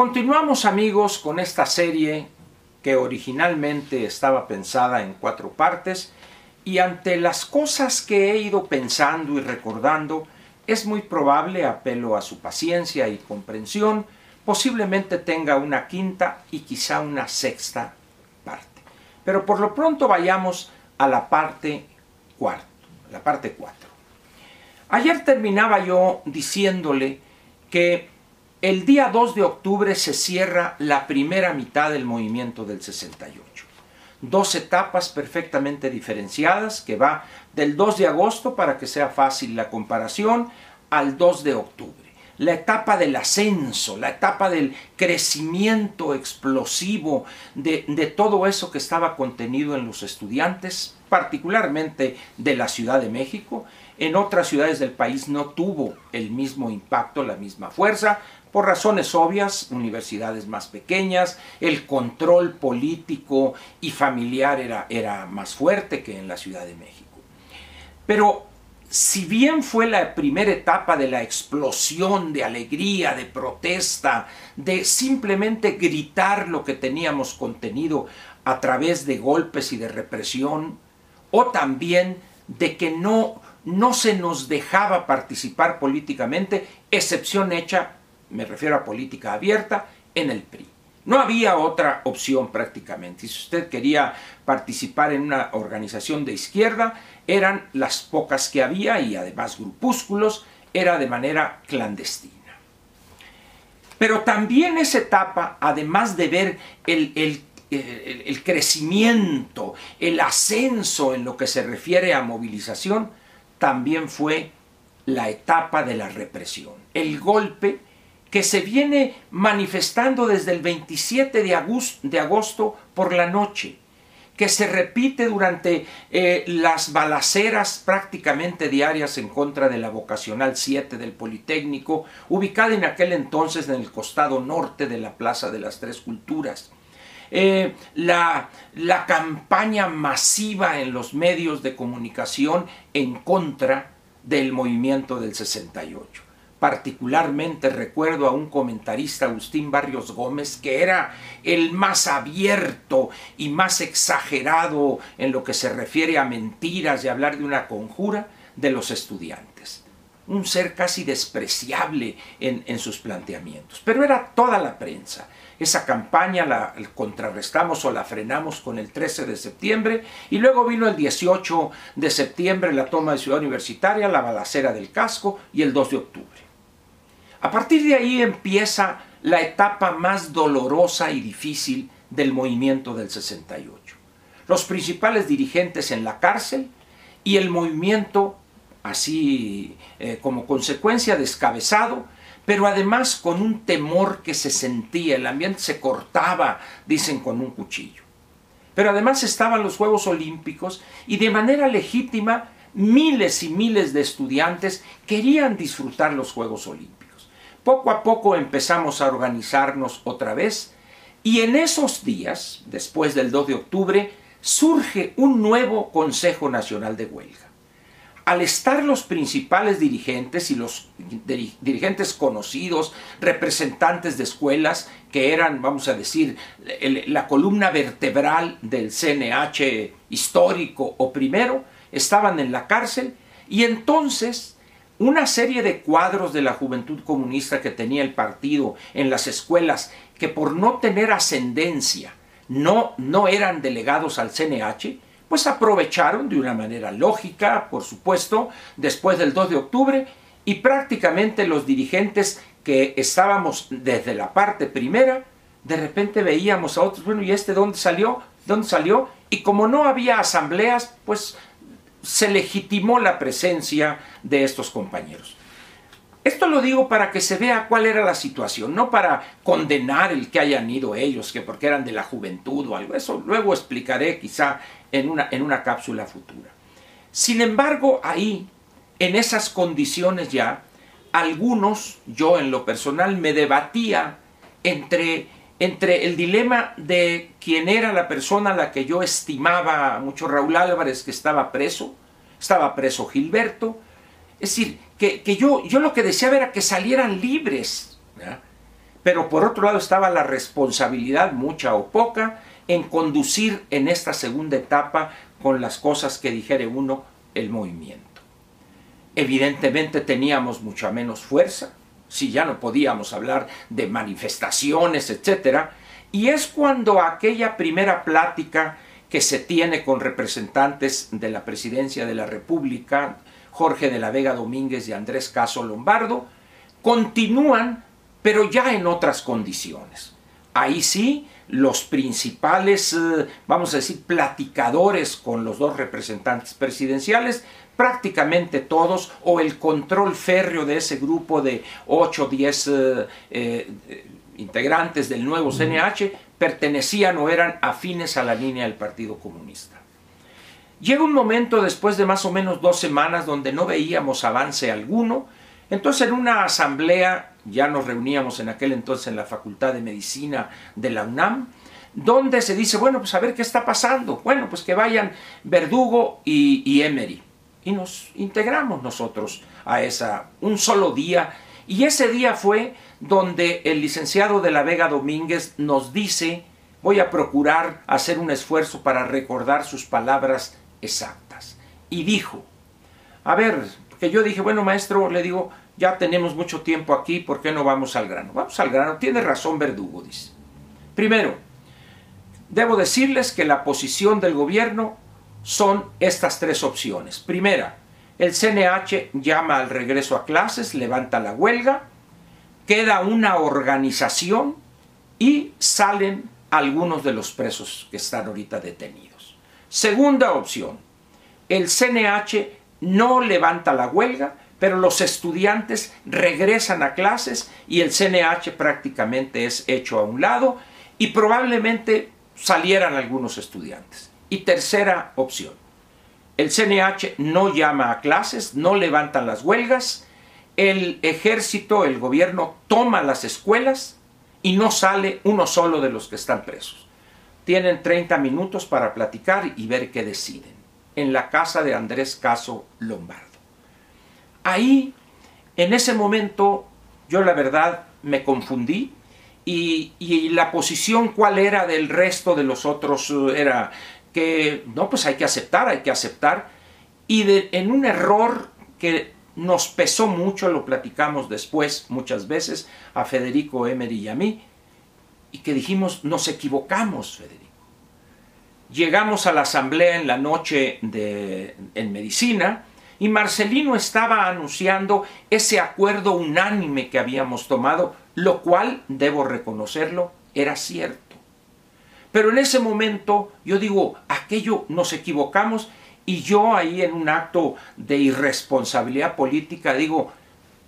Continuamos amigos con esta serie que originalmente estaba pensada en cuatro partes y ante las cosas que he ido pensando y recordando, es muy probable, apelo a su paciencia y comprensión, posiblemente tenga una quinta y quizá una sexta parte. Pero por lo pronto vayamos a la parte cuarto, la parte cuatro. Ayer terminaba yo diciéndole que el día 2 de octubre se cierra la primera mitad del movimiento del 68. Dos etapas perfectamente diferenciadas que va del 2 de agosto, para que sea fácil la comparación, al 2 de octubre. La etapa del ascenso, la etapa del crecimiento explosivo de, de todo eso que estaba contenido en los estudiantes, particularmente de la Ciudad de México. En otras ciudades del país no tuvo el mismo impacto, la misma fuerza, por razones obvias, universidades más pequeñas, el control político y familiar era, era más fuerte que en la Ciudad de México. Pero si bien fue la primera etapa de la explosión de alegría, de protesta, de simplemente gritar lo que teníamos contenido a través de golpes y de represión, o también de que no, no se nos dejaba participar políticamente, excepción hecha me refiero a política abierta, en el PRI. No había otra opción prácticamente. Si usted quería participar en una organización de izquierda, eran las pocas que había y además grupúsculos, era de manera clandestina. Pero también esa etapa, además de ver el, el, el, crecimiento, el ascenso en lo que se refiere a movilización, también fue la etapa de la represión, el golpe que se viene manifestando desde el 27 de agosto, por la noche, que se repite durante eh, las balaceras prácticamente diarias en contra de la vocacional 7 del Politécnico, ubicada en aquel entonces en el costado norte de la Plaza de las Tres Culturas. Eh, la, la campaña masiva en los medios de comunicación en contra del movimiento del 68 Particularmente recuerdo a un comentarista, Agustín Barrios Gómez, que era el más abierto y más exagerado en lo que se refiere a mentiras y hablar de una conjura de los estudiantes. Un ser casi despreciable en, sus planteamientos. Pero era toda la prensa. Esa campaña la contrarrestamos o la frenamos con el 13 de septiembre y luego vino el 18 de septiembre la toma de Ciudad Universitaria, la balacera del casco y el 2 de octubre. A partir de ahí empieza la etapa más dolorosa y difícil del movimiento del 68. Los principales dirigentes en la cárcel y el movimiento así eh, como consecuencia descabezado, pero además con un temor que se sentía, el ambiente se cortaba, dicen, con un cuchillo. Pero además estaban los Juegos Olímpicos y de manera legítima miles y miles de estudiantes querían disfrutar los Juegos Olímpicos. Poco a poco empezamos a organizarnos otra vez y en esos días, después del 2 de octubre, surge un nuevo Consejo Nacional de Huelga. Al estar los principales dirigentes y los dirigentes conocidos, representantes de escuelas, que eran, vamos a decir, la columna vertebral del CNH histórico o primero, estaban en la cárcel y entonces una serie de cuadros de la juventud comunista que tenía el partido en las escuelas que por no tener ascendencia no, no eran delegados al CNH, pues aprovecharon de una manera lógica, por supuesto, después del 2 de octubre, y prácticamente los dirigentes que estábamos desde la parte primera, de repente veíamos a otros, bueno, ¿y este dónde salió? ¿Dónde salió? Y como no había asambleas, pues se legitimó la presencia de estos compañeros. Esto lo digo para que se vea cuál era la situación, no para condenar el que hayan ido ellos, que porque eran de la juventud o algo. Eso luego explicaré quizá en una, en una cápsula futura. Sin embargo, ahí, en esas condiciones ya, algunos, yo en lo personal, me debatía entre entre el dilema de quién era la persona a la que yo estimaba mucho Raúl Álvarez, que estaba preso, estaba preso Gilberto, es decir, que, yo, yo lo que deseaba era que salieran libres, pero por otro lado estaba la responsabilidad, mucha o poca, en conducir en esta segunda etapa con las cosas que dijere uno el movimiento. Evidentemente teníamos mucha menos fuerza, si ya no podíamos hablar de manifestaciones, etc. Y es cuando aquella primera plática que se tiene con representantes de la presidencia de la República, Jorge de la Vega Domínguez y Andrés Caso Lombardo, continúan, pero ya en otras condiciones. Ahí sí, los principales, eh, vamos a decir, platicadores con los dos representantes presidenciales, prácticamente todos, o el control férreo de ese grupo de 8 o 10 integrantes del nuevo CNH, pertenecían o eran afines a la línea del Partido Comunista. Llega un momento después de más o menos dos semanas donde no veíamos avance alguno, entonces en una asamblea, ya nos reuníamos en aquel entonces en la Facultad de Medicina de la UNAM, donde se dice, bueno, pues a ver qué está pasando. Bueno, pues que vayan Verdugo y, y Emery. Y nos integramos nosotros a esa, un solo día. Y ese día fue donde el licenciado de la Vega Domínguez nos dice, voy a procurar hacer un esfuerzo para recordar sus palabras exactas. Y dijo, a ver, que yo dije, bueno maestro, le digo, ya tenemos mucho tiempo aquí, ¿por qué no vamos al grano? Vamos al grano, tiene razón Verdugo, dice. Primero, debo decirles que la posición del gobierno son estas tres opciones. Primera, el CNH llama al regreso a clases, levanta la huelga, queda una organización y salen algunos de los presos que están ahorita detenidos. Segunda opción, el CNH no levanta la huelga, pero los estudiantes regresan a clases y el CNH prácticamente es hecho a un lado y probablemente salieran algunos estudiantes. Y tercera opción, el CNH no llama a clases, no levantan las huelgas, el ejército, el gobierno toma las escuelas y no sale uno solo de los que están presos. Tienen 30 minutos para platicar y ver qué deciden. En la casa de Andrés Caso Lombardo. Ahí, en ese momento, yo la verdad me confundí y, y la posición cuál era del resto de los otros era que, no, pues hay que aceptar, hay que aceptar. Y en un error que nos pesó mucho, lo platicamos después muchas veces a Federico Emery y a mí, y que dijimos, nos equivocamos, Federico. Llegamos a la asamblea en la noche de, en medicina y Marcelino estaba anunciando ese acuerdo unánime que habíamos tomado, lo cual, debo reconocerlo, era cierto. Pero en ese momento yo digo, aquello nos equivocamos y yo ahí en un acto de irresponsabilidad política digo,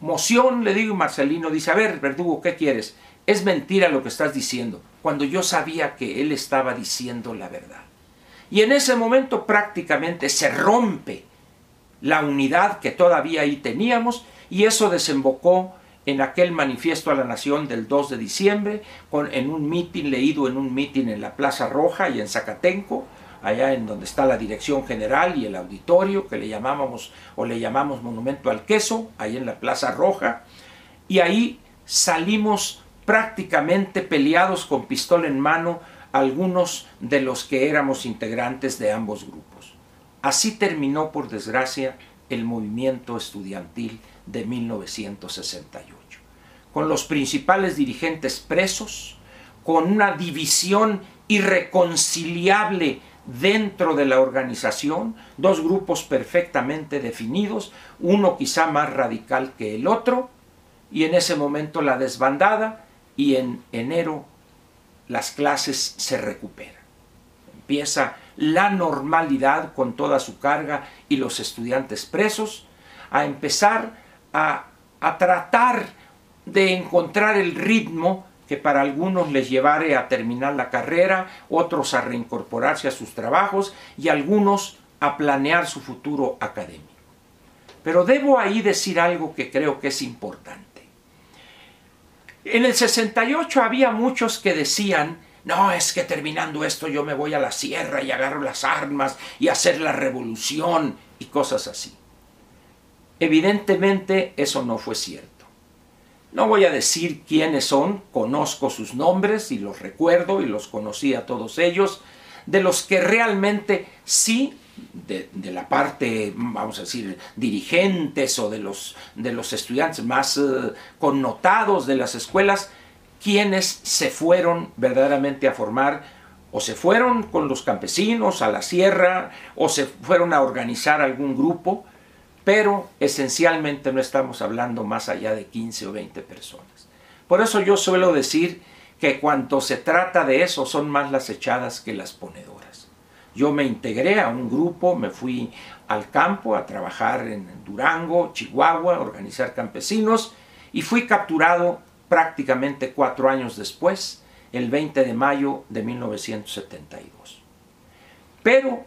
moción, le digo, Marcelino dice, a ver, Verdugo, ¿qué quieres? Es mentira lo que estás diciendo, cuando yo sabía que él estaba diciendo la verdad. Y en ese momento prácticamente se rompe la unidad que todavía ahí teníamos y eso desembocó en aquel manifiesto a la nación del 2 de diciembre, en un mitin leído en un mitin en la Plaza Roja y en Zacatenco, allá en donde está la dirección general y el auditorio, que le llamábamos o le llamamos Monumento al Queso, ahí en la Plaza Roja, y ahí salimos prácticamente peleados con pistola en mano algunos de los que éramos integrantes de ambos grupos. Así terminó, por desgracia, el movimiento estudiantil de 1968, con los principales dirigentes presos, con una división irreconciliable dentro de la organización, dos grupos perfectamente definidos, uno quizá más radical que el otro, y en ese momento la desbandada, y en enero las clases se recuperan. Empieza la normalidad con toda su carga y los estudiantes presos a empezar a, tratar de encontrar el ritmo que para algunos les llevare a terminar la carrera, otros a reincorporarse a sus trabajos y algunos a planear su futuro académico. Pero debo ahí decir algo que creo que es importante. En el 68 había muchos que decían, no, es que terminando esto yo me voy a la sierra y agarro las armas y hacer la revolución y cosas así. Evidentemente eso no fue cierto. No voy a decir quiénes son, conozco sus nombres y los recuerdo y los conocí a todos ellos, de los que realmente sí, de, la parte, vamos a decir, dirigentes o de los, de los estudiantes más eh, connotados de las escuelas, quienes se fueron verdaderamente a formar o se fueron con los campesinos a la sierra o se fueron a organizar algún grupo pero esencialmente no estamos hablando más allá de 15 o 20 personas. Por eso yo suelo decir que cuanto se trata de eso son más las echadas que las ponedoras. Yo me integré a un grupo, me fui al campo a trabajar en Durango, Chihuahua, a organizar campesinos y fui capturado prácticamente cuatro años después, el 20 de mayo de 1972. Pero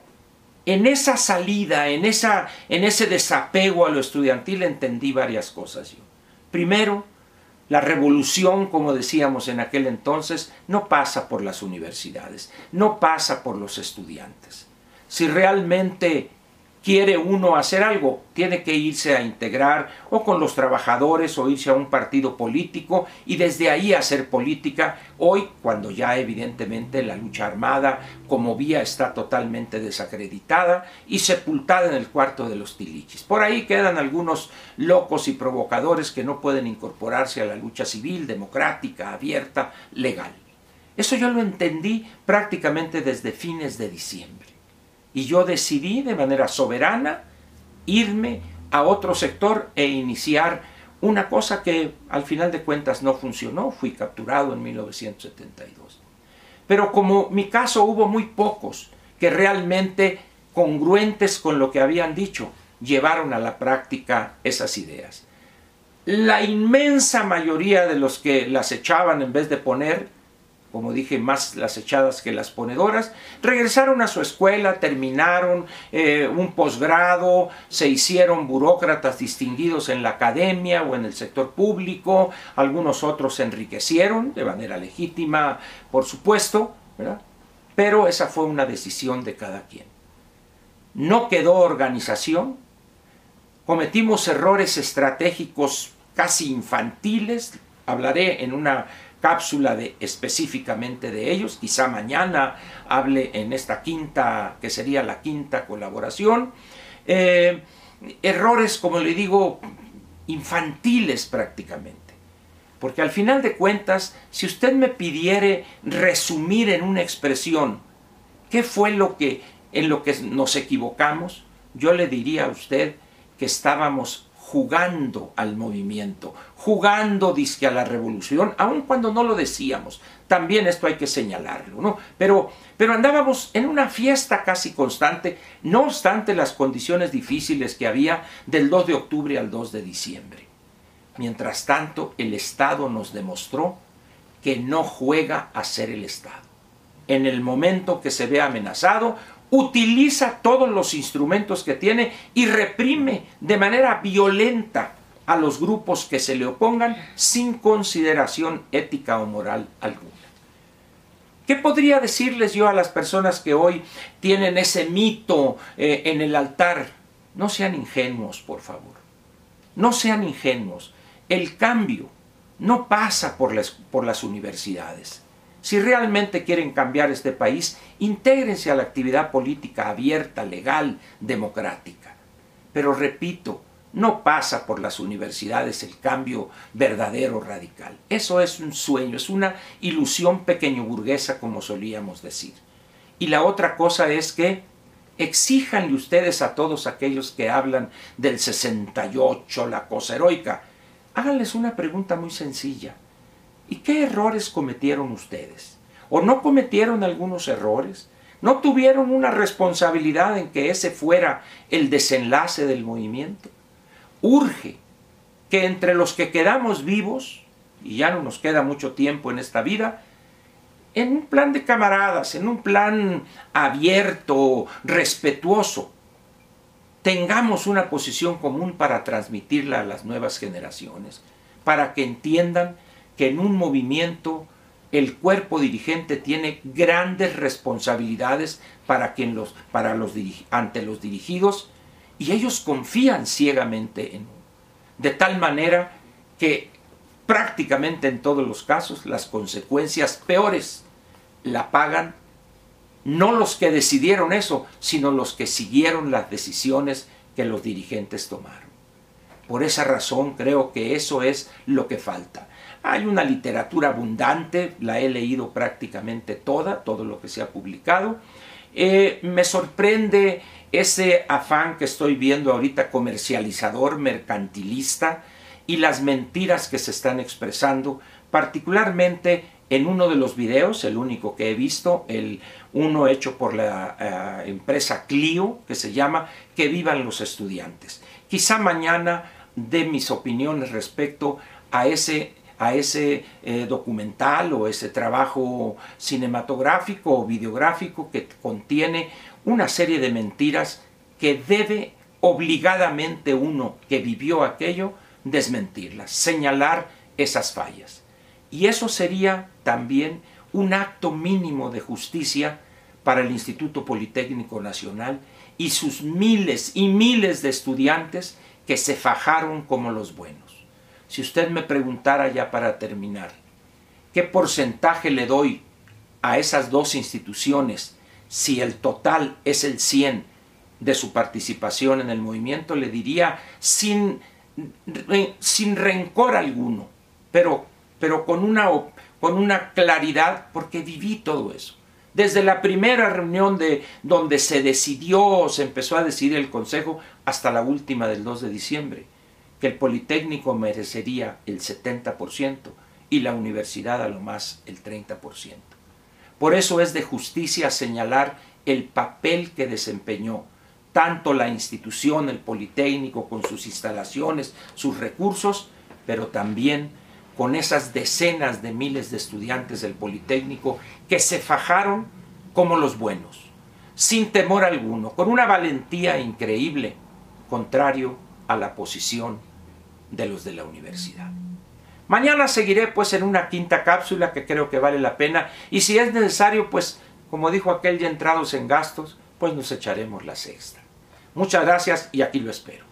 en esa salida, en, esa, en ese desapego a lo estudiantil, entendí varias cosas yo. Primero, la revolución, como decíamos en aquel entonces, no pasa por las universidades, no pasa por los estudiantes. Si realmente quiere uno hacer algo, tiene que irse a integrar o con los trabajadores o irse a un partido político y desde ahí hacer política. Hoy, cuando ya evidentemente la lucha armada como vía está totalmente desacreditada y sepultada en el cuarto de los tilichis. Por ahí quedan algunos locos y provocadores que no pueden incorporarse a la lucha civil, democrática, abierta, legal. Eso yo lo entendí prácticamente desde fines de diciembre. Y yo decidí de manera soberana irme a otro sector e iniciar una cosa que al final de cuentas no funcionó. Fui capturado en 1972. Pero como mi caso hubo muy pocos que realmente congruentes con lo que habían dicho, llevaron a la práctica esas ideas. La inmensa mayoría de los que las echaban en vez de poner como dije, más las echadas que las ponedoras, regresaron a su escuela, terminaron eh, un posgrado, se hicieron burócratas distinguidos en la academia o en el sector público, algunos otros se enriquecieron de manera legítima, por supuesto, pero esa fue una decisión de cada quien. No quedó organización, cometimos errores estratégicos casi infantiles, hablaré en una cápsula de, específicamente de ellos. Quizá mañana hable en esta quinta, que sería la quinta colaboración. Eh, errores, como le digo, infantiles prácticamente. Porque al final de cuentas, si usted me pidiere resumir en una expresión qué fue lo que en lo que nos equivocamos, yo le diría a usted que estábamos jugando al movimiento, jugando disque a la revolución, aun cuando no lo decíamos. También esto hay que señalarlo, ¿no? Pero, pero andábamos en una fiesta casi constante, no obstante las condiciones difíciles que había del 2 de octubre al 2 de diciembre. Mientras tanto, el Estado nos demostró que no juega a ser el Estado. En el momento que se ve amenazado, utiliza todos los instrumentos que tiene y reprime de manera violenta a los grupos que se le opongan sin consideración ética o moral alguna. ¿Qué podría decirles yo a las personas que hoy tienen ese mito eh, en el altar? No sean ingenuos, por favor. No sean ingenuos. El cambio no pasa por las, por las universidades. Si realmente quieren cambiar este país, intégrense a la actividad política abierta, legal, democrática. Pero repito, no pasa por las universidades el cambio verdadero radical. Eso es un sueño, es una ilusión pequeño burguesa, como solíamos decir. Y la otra cosa es que exíjanle ustedes a todos aquellos que hablan del 68, la cosa heroica, háganles una pregunta muy sencilla. ¿Y qué errores cometieron ustedes? ¿O no cometieron algunos errores? ¿No tuvieron una responsabilidad en que ese fuera el desenlace del movimiento? Urge que entre los que quedamos vivos, y ya no nos queda mucho tiempo en esta vida, en un plan de camaradas, en un plan abierto, respetuoso, tengamos una posición común para transmitirla a las nuevas generaciones, para que entiendan que en un movimiento el cuerpo dirigente tiene grandes responsabilidades para quien los, para los, ante los dirigidos y ellos confían ciegamente en uno. De tal manera que prácticamente en todos los casos las consecuencias peores la pagan no los que decidieron eso, sino los que siguieron las decisiones que los dirigentes tomaron. Por esa razón creo que eso es lo que falta. Hay una literatura abundante, la he leído prácticamente toda, todo lo que se ha publicado. Eh, me sorprende ese afán que estoy viendo ahorita comercializador, mercantilista, y las mentiras que se están expresando, particularmente en uno de los videos, el único que he visto, el uno hecho por la eh, empresa Clio, que se llama Que vivan los estudiantes. Quizá mañana dé mis opiniones respecto a ese, a ese eh, documental o ese trabajo cinematográfico o videográfico que contiene una serie de mentiras que debe obligadamente uno que vivió aquello desmentirlas, señalar esas fallas. Y eso sería también un acto mínimo de justicia para el Instituto Politécnico Nacional y sus miles y miles de estudiantes que se fajaron como los buenos. Si usted me preguntara ya para terminar, ¿qué porcentaje le doy a esas dos instituciones si el total es el 100 de su participación en el movimiento? Le diría sin sin rencor alguno, pero, pero con, una, con una claridad, porque viví todo eso. Desde la primera reunión de donde se decidió, se empezó a decidir el Consejo, hasta la última del 2 de diciembre, que el Politécnico merecería el 70% y la universidad a lo más el 30%. Por eso es de justicia señalar el papel que desempeñó tanto la institución, el Politécnico, con sus instalaciones, sus recursos, pero también con esas decenas de miles de estudiantes del Politécnico que se fajaron como los buenos, sin temor alguno, con una valentía increíble, contrario a la posición de los de la universidad. Mañana seguiré pues en una quinta cápsula que creo que vale la pena y si es necesario pues como dijo aquel ya entrados en gastos pues nos echaremos la sexta. Muchas gracias y aquí lo espero.